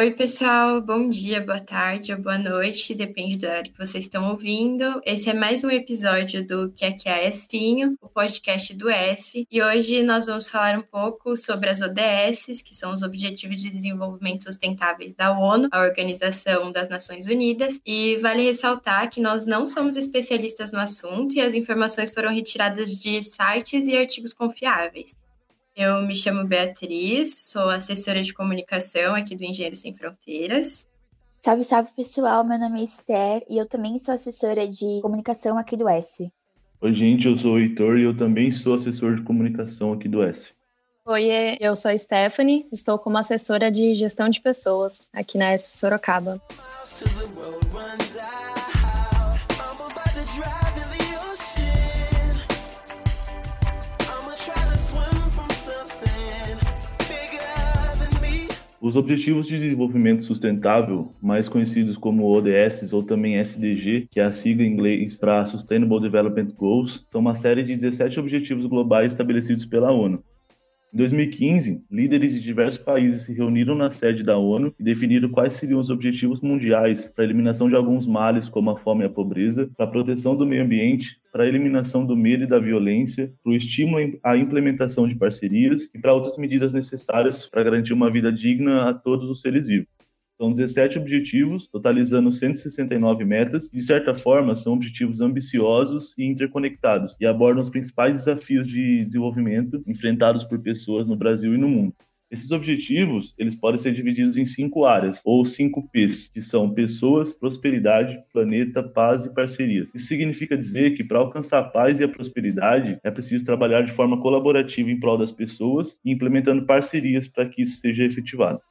Oi, pessoal, bom dia, boa tarde ou boa noite, depende do horário que vocês estão ouvindo. Esse é mais um episódio do Que é que é ESFinho, o podcast do ESF, e hoje nós vamos falar um pouco sobre as ODS, que são os Objetivos de Desenvolvimento Sustentáveis da ONU, a Organização das Nações Unidas, e vale ressaltar que nós não somos especialistas no assunto e as informações foram retiradas de sites e artigos confiáveis. Eu me chamo Beatriz, sou assessora de comunicação aqui do Engenheiro Sem Fronteiras. Salve, salve pessoal, meu nome é Esther e eu também sou assessora de comunicação aqui do S. Oi, gente, eu sou o Heitor e eu também sou assessor de comunicação aqui do S. Oi, eu sou a Stephanie, estou como assessora de gestão de pessoas aqui na S Sorocaba. Os Objetivos de Desenvolvimento Sustentável, mais conhecidos como ODS ou também SDG, que é a sigla em inglês para Sustainable Development Goals, são uma série de 17 objetivos globais estabelecidos pela ONU. Em 2015, líderes de diversos países se reuniram na sede da ONU e definiram quais seriam os objetivos mundiais para a eliminação de alguns males, como a fome e a pobreza, para a proteção do meio ambiente, para a eliminação do medo e da violência, para o estímulo à implementação de parcerias e para outras medidas necessárias para garantir uma vida digna a todos os seres vivos. São 17 objetivos, totalizando 169 metas. De certa forma, são objetivos ambiciosos e interconectados e abordam os principais desafios de desenvolvimento enfrentados por pessoas no Brasil e no mundo. Esses objetivos, eles podem ser divididos em cinco áreas, ou cinco P's, que são pessoas, prosperidade, planeta, paz e parcerias. Isso significa dizer que para alcançar a paz e a prosperidade, é preciso trabalhar de forma colaborativa em prol das pessoas e implementando parcerias para que isso seja efetivado.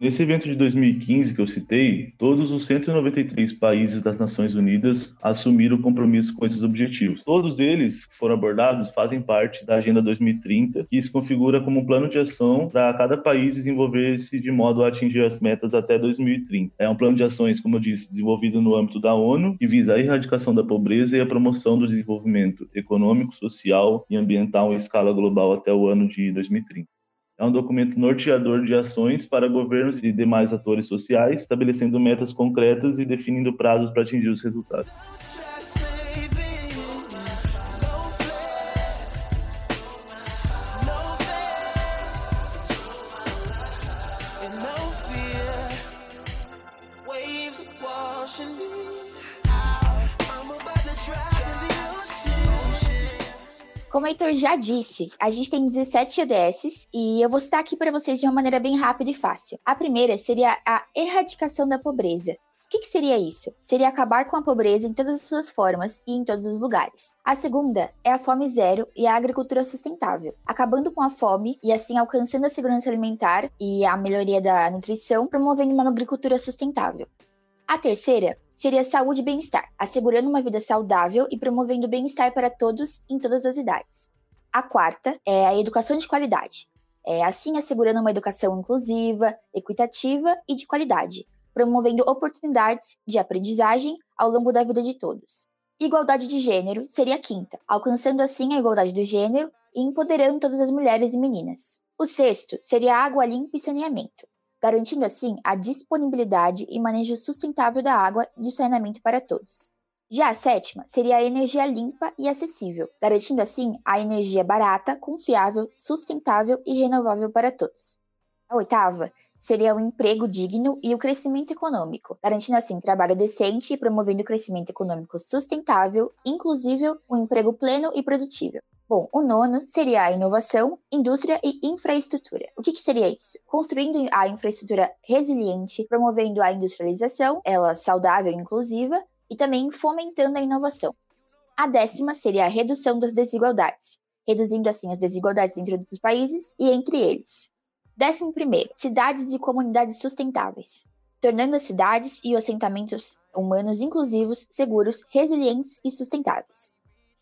Nesse evento de 2015 que eu citei, todos os 193 países das Nações Unidas assumiram compromisso com esses objetivos. Todos eles que foram abordados fazem parte da Agenda 2030, que se configura como um plano de ação para cada país desenvolver-se de modo a atingir as metas até 2030. É um plano de ações, como eu disse, desenvolvido no âmbito da ONU, que visa a erradicação da pobreza e a promoção do desenvolvimento econômico, social e ambiental em escala global até o ano de 2030 é um documento norteador de ações para governos e demais atores sociais, estabelecendo metas concretas e definindo prazos para atingir os resultados. Como o Heitor já disse, a gente tem 17 ODSs e eu vou citar aqui para vocês de uma maneira bem rápida e fácil. A primeira seria a erradicação da pobreza. O que, que, seria isso? Seria acabar com a pobreza em todas as suas formas e em todos os lugares. A segunda é a fome zero e a agricultura sustentável, acabando com a fome e assim alcançando a segurança alimentar e a melhoria da nutrição, promovendo uma agricultura sustentável. A terceira seria saúde e bem-estar, assegurando uma vida saudável e promovendo bem-estar para todos em todas as idades. A quarta é a educação de qualidade, é, assim assegurando uma educação inclusiva, equitativa e de qualidade, promovendo oportunidades de aprendizagem ao longo da vida de todos. Igualdade de gênero seria a quinta, alcançando assim a igualdade do gênero e empoderando todas as mulheres e meninas. O sexto seria água limpa e saneamento, garantindo assim a disponibilidade e manejo sustentável da água de saneamento para todos. Já a sétima seria a energia limpa e acessível, garantindo assim a energia barata, confiável, sustentável e renovável para todos. A oitava seria o emprego digno e o crescimento econômico, garantindo assim trabalho decente e promovendo o crescimento econômico sustentável, inclusive um emprego pleno e produtível. Bom, o nono seria a inovação, indústria e infraestrutura. O que, que, seria isso? Construindo a infraestrutura resiliente, promovendo a industrialização, ela saudável e inclusiva, e também fomentando a inovação. A décima seria a redução das desigualdades, reduzindo assim as desigualdades dentro dos países e entre eles. Décimo primeiro, cidades e comunidades sustentáveis, tornando as cidades e os assentamentos humanos inclusivos, seguros, resilientes e sustentáveis.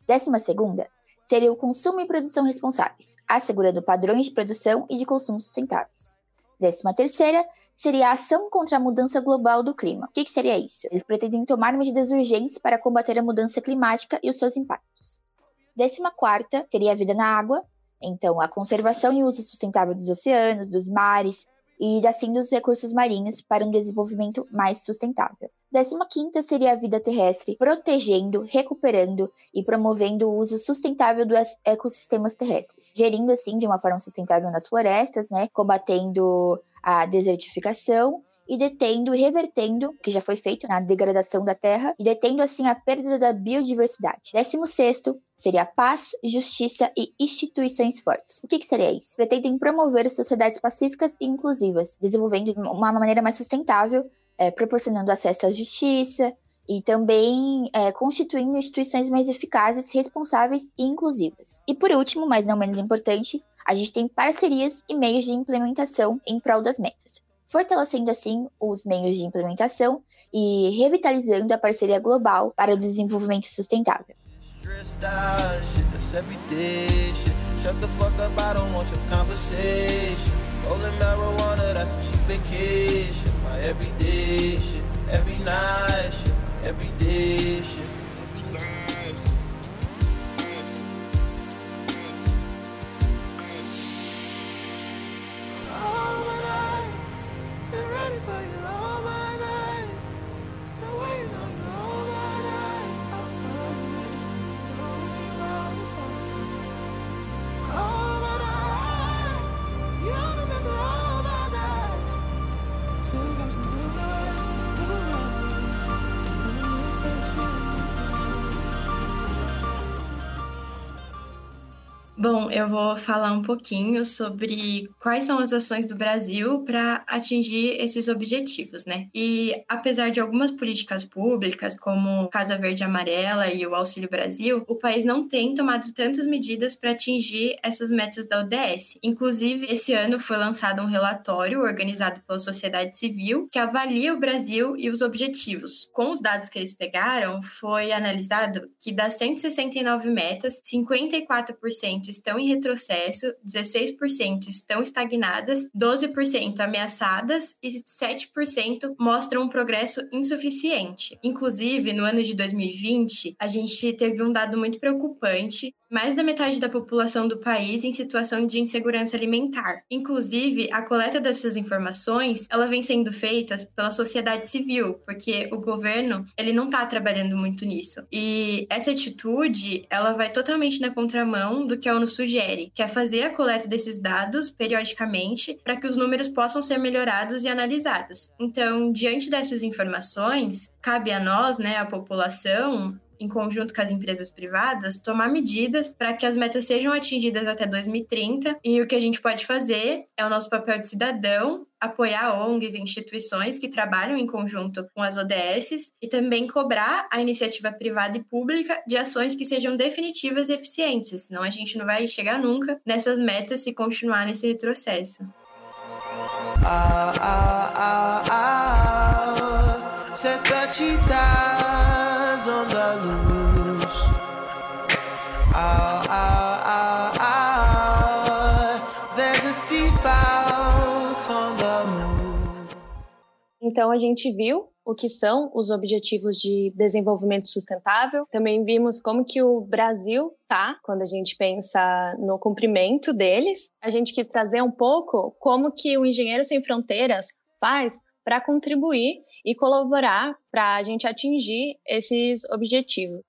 Décima segunda, seria o consumo e produção responsáveis, assegurando padrões de produção e de consumo sustentáveis. Décima terceira seria a ação contra a mudança global do clima. O que, que seria isso? Eles pretendem tomar medidas urgentes para combater a mudança climática e os seus impactos. Décima quarta seria a vida na água, então a conservação e uso sustentável dos oceanos, dos mares, e assim dos recursos marinhos para um desenvolvimento mais sustentável. Décima quinta seria a vida terrestre, protegendo, recuperando e promovendo o uso sustentável dos ecossistemas terrestres, gerindo assim de uma forma sustentável nas florestas, né, combatendo a desertificação e detendo e revertendo, que já foi feito na degradação da terra, e detendo assim a perda da biodiversidade. Décimo sexto seria paz, justiça e instituições fortes. O que, que seria isso? Pretendem promover sociedades pacíficas e inclusivas, desenvolvendo de uma maneira mais sustentável, é, proporcionando acesso à justiça, e também é, constituindo instituições mais eficazes, responsáveis e inclusivas. E por último, mas não menos importante, a gente tem parcerias e meios de implementação em prol das metas fortalecendo assim os meios de implementação e revitalizando a parceria global para o desenvolvimento sustentável. Bom, eu vou falar um pouquinho sobre quais são as ações do Brasil para atingir esses objetivos, né? E apesar de algumas políticas públicas, como Casa Verde Amarela e o Auxílio Brasil, o país não tem tomado tantas medidas para atingir essas metas da ODS. Inclusive, esse ano foi lançado um relatório organizado pela sociedade civil que avalia o Brasil e os objetivos. Com os dados que eles pegaram, foi analisado que das 169 metas, 54% estão em retrocesso, 16% estão estagnadas, 12% ameaçadas e 7% mostram um progresso insuficiente. Inclusive, no ano de 2020, a gente teve um dado muito preocupante mais da metade da população do país em situação de insegurança alimentar. Inclusive, a coleta dessas informações, ela vem sendo feita pela sociedade civil, porque o governo, ele não está trabalhando muito nisso. E essa atitude, ela vai totalmente na contramão do que a ONU sugere, que é fazer a coleta desses dados periodicamente para que os números possam ser melhorados e analisados. Então, diante dessas informações, cabe a nós, né, a população, em conjunto com as empresas privadas, tomar medidas para que as metas sejam atingidas até 2030. E o que a gente pode fazer é o nosso papel de cidadão, apoiar ONGs e instituições que trabalham em conjunto com as ODSs e também cobrar a iniciativa privada e pública de ações que sejam definitivas e eficientes, senão a gente não vai chegar nunca nessas metas se continuar nesse retrocesso. Ah, ah, ah, Então a gente viu o que são os objetivos de desenvolvimento sustentável. Também vimos como que o Brasil tá quando a gente pensa no cumprimento deles. A gente quis trazer um pouco como que o Engenheiro Sem Fronteiras faz para contribuir e colaborar para a gente atingir esses objetivos.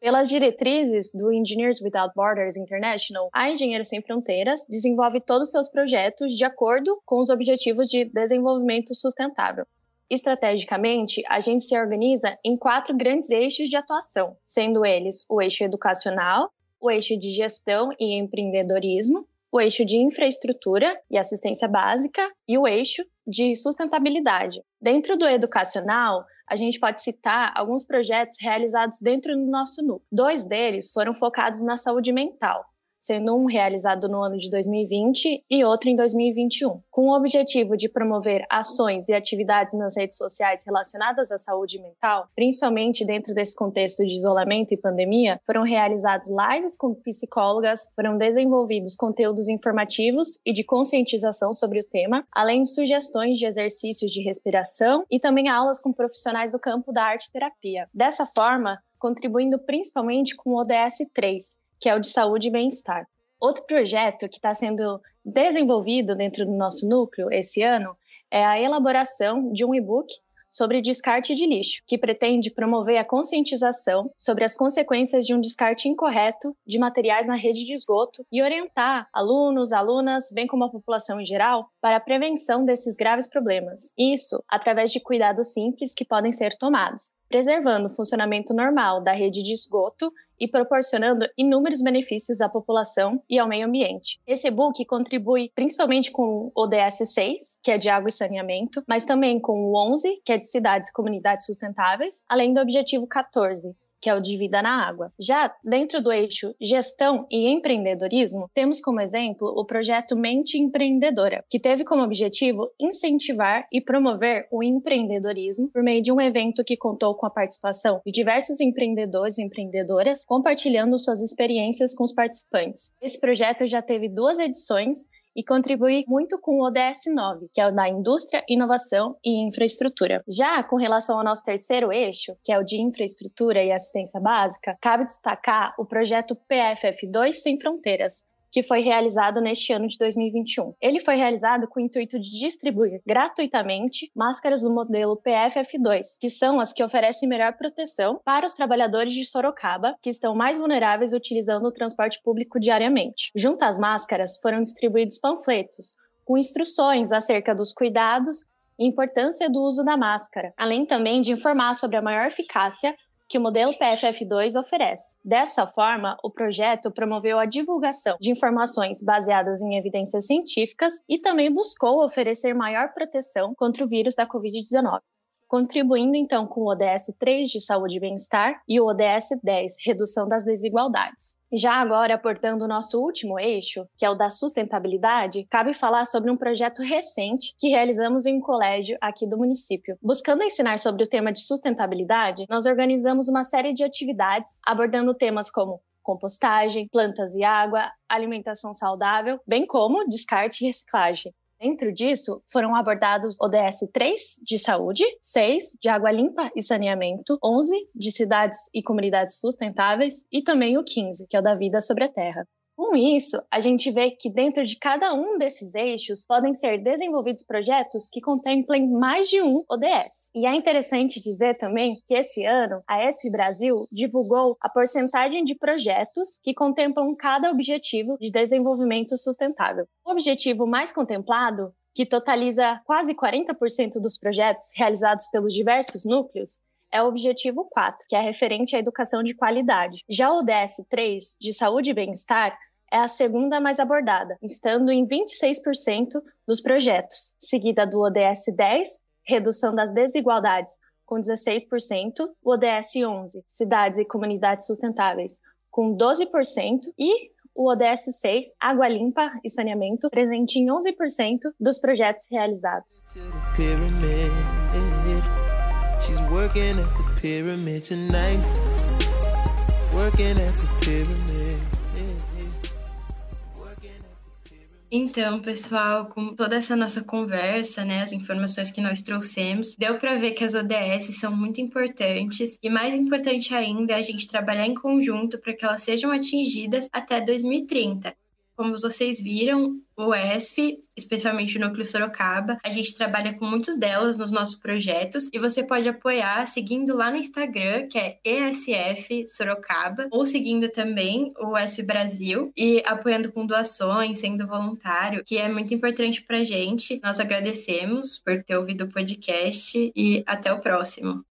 Pelas diretrizes do Engineers Without Borders International, a Engenheiros Sem Fronteiras desenvolve todos os seus projetos de acordo com os objetivos de desenvolvimento sustentável. Estrategicamente, a gente se organiza em quatro grandes eixos de atuação, sendo eles o eixo educacional, o eixo de gestão e empreendedorismo, o eixo de infraestrutura e assistência básica e o eixo de sustentabilidade. Dentro do educacional, a gente pode citar alguns projetos realizados dentro do nosso núcleo. Dois deles foram focados na saúde mental sendo um realizado no ano de 2020 e outro em 2021, com o objetivo de promover ações e atividades nas redes sociais relacionadas à saúde mental, principalmente dentro desse contexto de isolamento e pandemia, foram realizados lives com psicólogas, foram desenvolvidos conteúdos informativos e de conscientização sobre o tema, além de sugestões de exercícios de respiração e também aulas com profissionais do campo da arte terapia. Dessa forma, contribuindo principalmente com o ODS 3, que é o de saúde e bem-estar. Outro projeto que está sendo desenvolvido dentro do nosso núcleo esse ano é a elaboração de um e-book sobre descarte de lixo, que pretende promover a conscientização sobre as consequências de um descarte incorreto de materiais na rede de esgoto e orientar alunos, alunas, bem como a população em geral, para a prevenção desses graves problemas. Isso através de cuidados simples que podem ser tomados, preservando o funcionamento normal da rede de esgoto e proporcionando inúmeros benefícios à população e ao meio ambiente. Esse e-book contribui principalmente com o ODS 6, que é de água e saneamento, mas também com o 11, que é de cidades e comunidades sustentáveis, além do objetivo 14, que é o de vida na água. Já dentro do eixo gestão e empreendedorismo, temos como exemplo o projeto Mente Empreendedora, que teve como objetivo incentivar e promover o empreendedorismo por meio de um evento que contou com a participação de diversos empreendedores e empreendedoras compartilhando suas experiências com os participantes. Esse projeto já teve duas edições e contribuir muito com o ODS 9, que é o da indústria, inovação e infraestrutura. Já com relação ao nosso terceiro eixo, que é o de infraestrutura e assistência básica, cabe destacar o projeto PFF2 Sem Fronteiras, que foi realizado neste ano de 2021. Ele foi realizado com o intuito de distribuir gratuitamente máscaras do modelo PFF2, que são as que oferecem melhor proteção para os trabalhadores de Sorocaba, que estão mais vulneráveis utilizando o transporte público diariamente. Junto às máscaras, foram distribuídos panfletos com instruções acerca dos cuidados e importância do uso da máscara, além também de informar sobre a maior eficácia que o modelo PFF2 oferece. Dessa forma, o projeto promoveu a divulgação de informações baseadas em evidências científicas e também buscou oferecer maior proteção contra o vírus da Covid-19 contribuindo então com o ODS 3 de saúde e bem-estar e o ODS 10, redução das desigualdades. Já agora, aportando o nosso último eixo, que é o da sustentabilidade, cabe falar sobre um projeto recente que realizamos em um colégio aqui do município. Buscando ensinar sobre o tema de sustentabilidade, nós organizamos uma série de atividades abordando temas como compostagem, plantas e água, alimentação saudável, bem como descarte e reciclagem. Dentro disso, foram abordados ODS 3 de saúde, 6 de água limpa e saneamento, 11 de cidades e comunidades sustentáveis e também o 15, que é o da vida sobre a terra. Com isso, a gente vê que dentro de cada um desses eixos podem ser desenvolvidos projetos que contemplem mais de um ODS. E é interessante dizer também que esse ano a ESF Brasil divulgou a porcentagem de projetos que contemplam cada objetivo de desenvolvimento sustentável. O objetivo mais contemplado que totaliza quase 40% dos projetos realizados pelos diversos núcleos, é o objetivo 4, que é referente à educação de qualidade. Já o ODS 3, de saúde e bem-estar, é a segunda mais abordada, estando em 26% dos projetos, seguida do ODS 10, redução das desigualdades, com 16%, o ODS 11, cidades e comunidades sustentáveis, com 12%, e o ODS 6, água limpa e saneamento, presente em 11% dos projetos realizados. Então, pessoal, com toda essa nossa conversa, né, as informações que nós trouxemos, deu para ver que as ODS são muito importantes e mais importante ainda é a gente trabalhar em conjunto para que elas sejam atingidas até 2030. Como vocês viram, o ESF, especialmente o Núcleo Sorocaba, a gente trabalha com muitos delas nos nossos projetos e você pode apoiar seguindo lá no Instagram, que é ESF Sorocaba, ou seguindo também o ESF Brasil e apoiando com doações, sendo voluntário, que é muito importante pra gente. Nós agradecemos por ter ouvido o podcast e até o próximo.